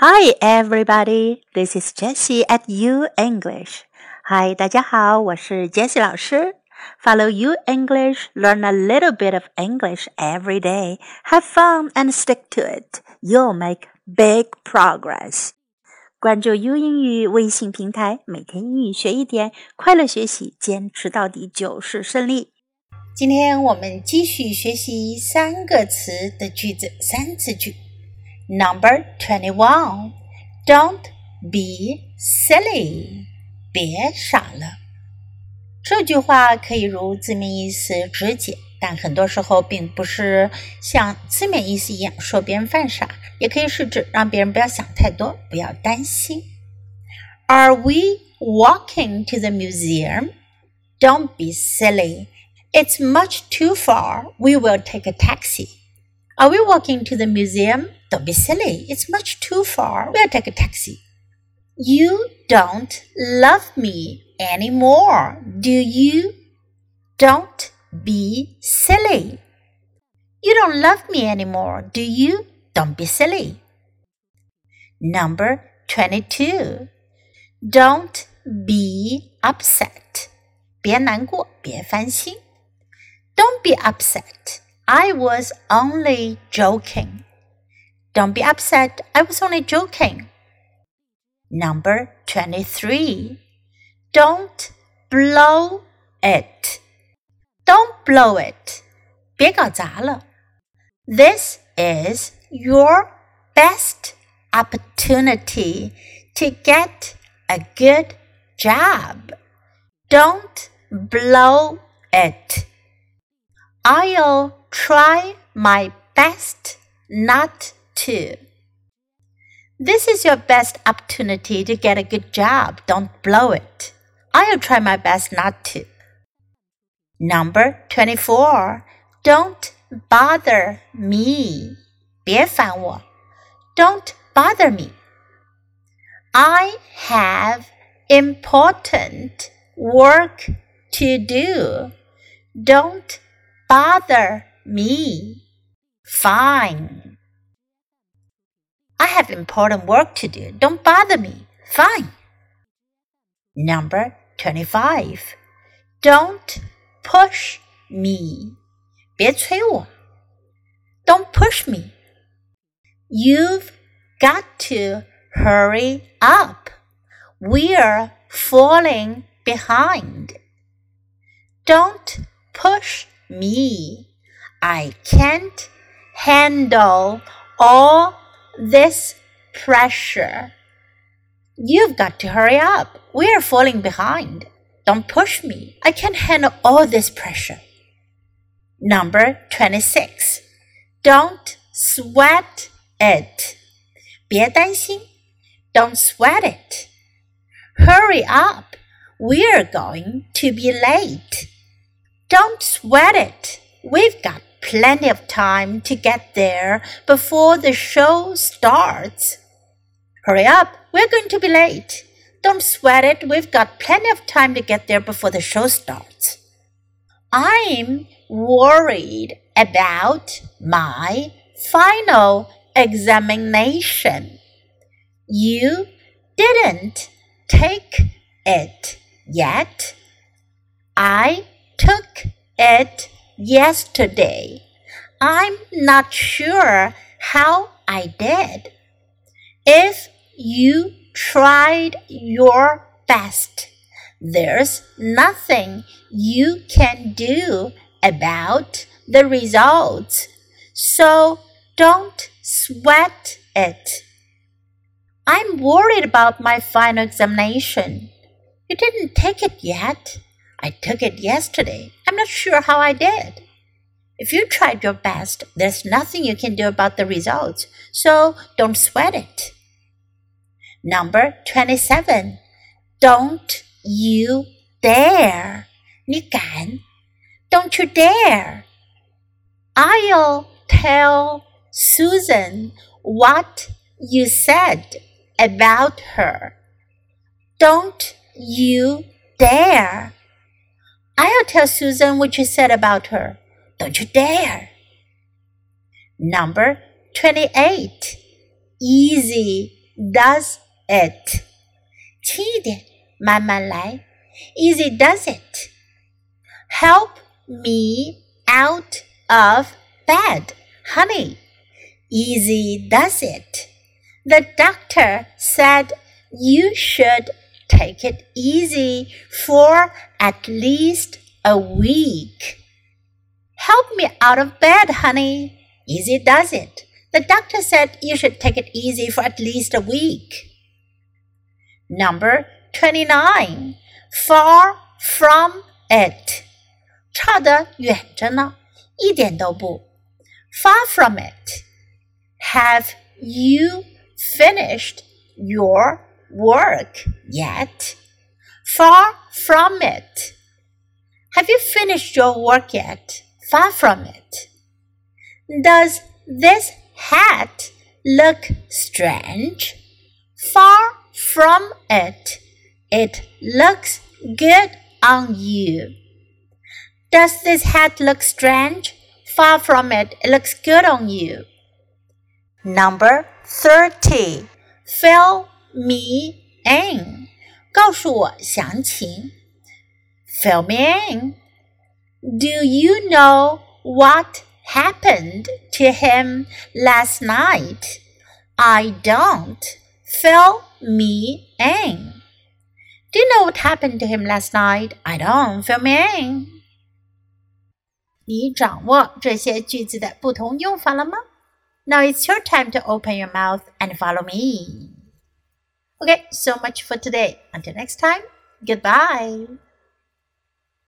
Hi, everybody. This is Jessie at U English. Hi, 大家好，我是 Jessie 老师。Follow U English, learn a little bit of English every day. Have fun and stick to it. You'll make big progress. 关注 U 英语微信平台，每天英语学一点，快乐学习，坚持到底就是胜利。今天我们继续学习三个词的句子，三词句。 Number twenty-one. Don't be silly. 别傻了。这句话可以如字面意思直解，但很多时候并不是像字面意思一样说别人犯傻，也可以是指让别人不要想太多，不要担心。Are we walking to the museum? Don't be silly. It's much too far. We will take a taxi. Are we walking to the museum? Don't be silly. It's much too far. We'll take a taxi. You don't love me anymore, do you? Don't be silly. You don't love me anymore, do you? Don't be silly. Number 22. Don't be upset. 别难过，别烦心。Don't be upset. I was only joking. Don't be upset. I was only joking. Number 23. Don't blow it. Don't blow it. 别搞砸了. This is your best opportunity to get a good job. Don't blow it. I'll try my best not to. This is your best opportunity to get a good job. Don't blow it. I'll try my best not to. Number 24. Don't bother me. 别烦我. Don't bother me. I have important work to do. Don't bother me. Fine. I have important work to do. Don't bother me. Fine. Number 25. Don't push me. 别催我. Don't push me. You've got to hurry up. We're falling behind. Don't push me. I can't handle all this pressure. You've got to hurry up. We're falling behind. Don't push me. I can't handle all this pressure. Number 26. Don't sweat it. 别担心. Don't sweat it. Hurry up. We're going to be late. Don't sweat it. We've got plenty of time to get there before the show starts. Hurry up, we're going to be late. Don't sweat it, we've got plenty of time to get there before the show starts. I'm worried about my final examination. You didn't take it yet. I took it yesterday. I'm not sure how I did. If you tried your best, there's nothing you can do about the results. So don't sweat it. I'm worried about my final examination. You didn't take it yet. I took it yesterday. I'm not sure how I did. If you tried your best, there's nothing you can do about the results, so don't sweat it. Number 27. Don't you dare. 你敢? Don't you dare. I'll tell Susan what you said about her. Don't you dare. I'll tell Susan what you said about her. Don't you dare. Number 28. Easy does it. 轻一点，慢慢来。Easy does it. Help me out of bed, honey. Easy does it. The doctor said you should take it easy for at least a week. Help me out of bed, honey. Easy does it. The doctor said you should take it easy for at least a week. Number 29. Far from it. 差得远着呢，一点都不。Far from it. Have you finished your work yet? Far from it. Have you finished your work yet? Far from it. Does this hat look strange? Far from it. It looks good on you. Does this hat look strange? Far from it. It looks good on you. Number 30. Fill me in. 告诉我详情。Fill me in. Do you know what happened to him last night? I don't. Fill me in. Do you know what happened to him last night? I don't. Fill me in. 你掌握这些句子的不同用法了吗？Now it's your time to open your mouth and follow me. Okay, so much for today. Until next time, goodbye.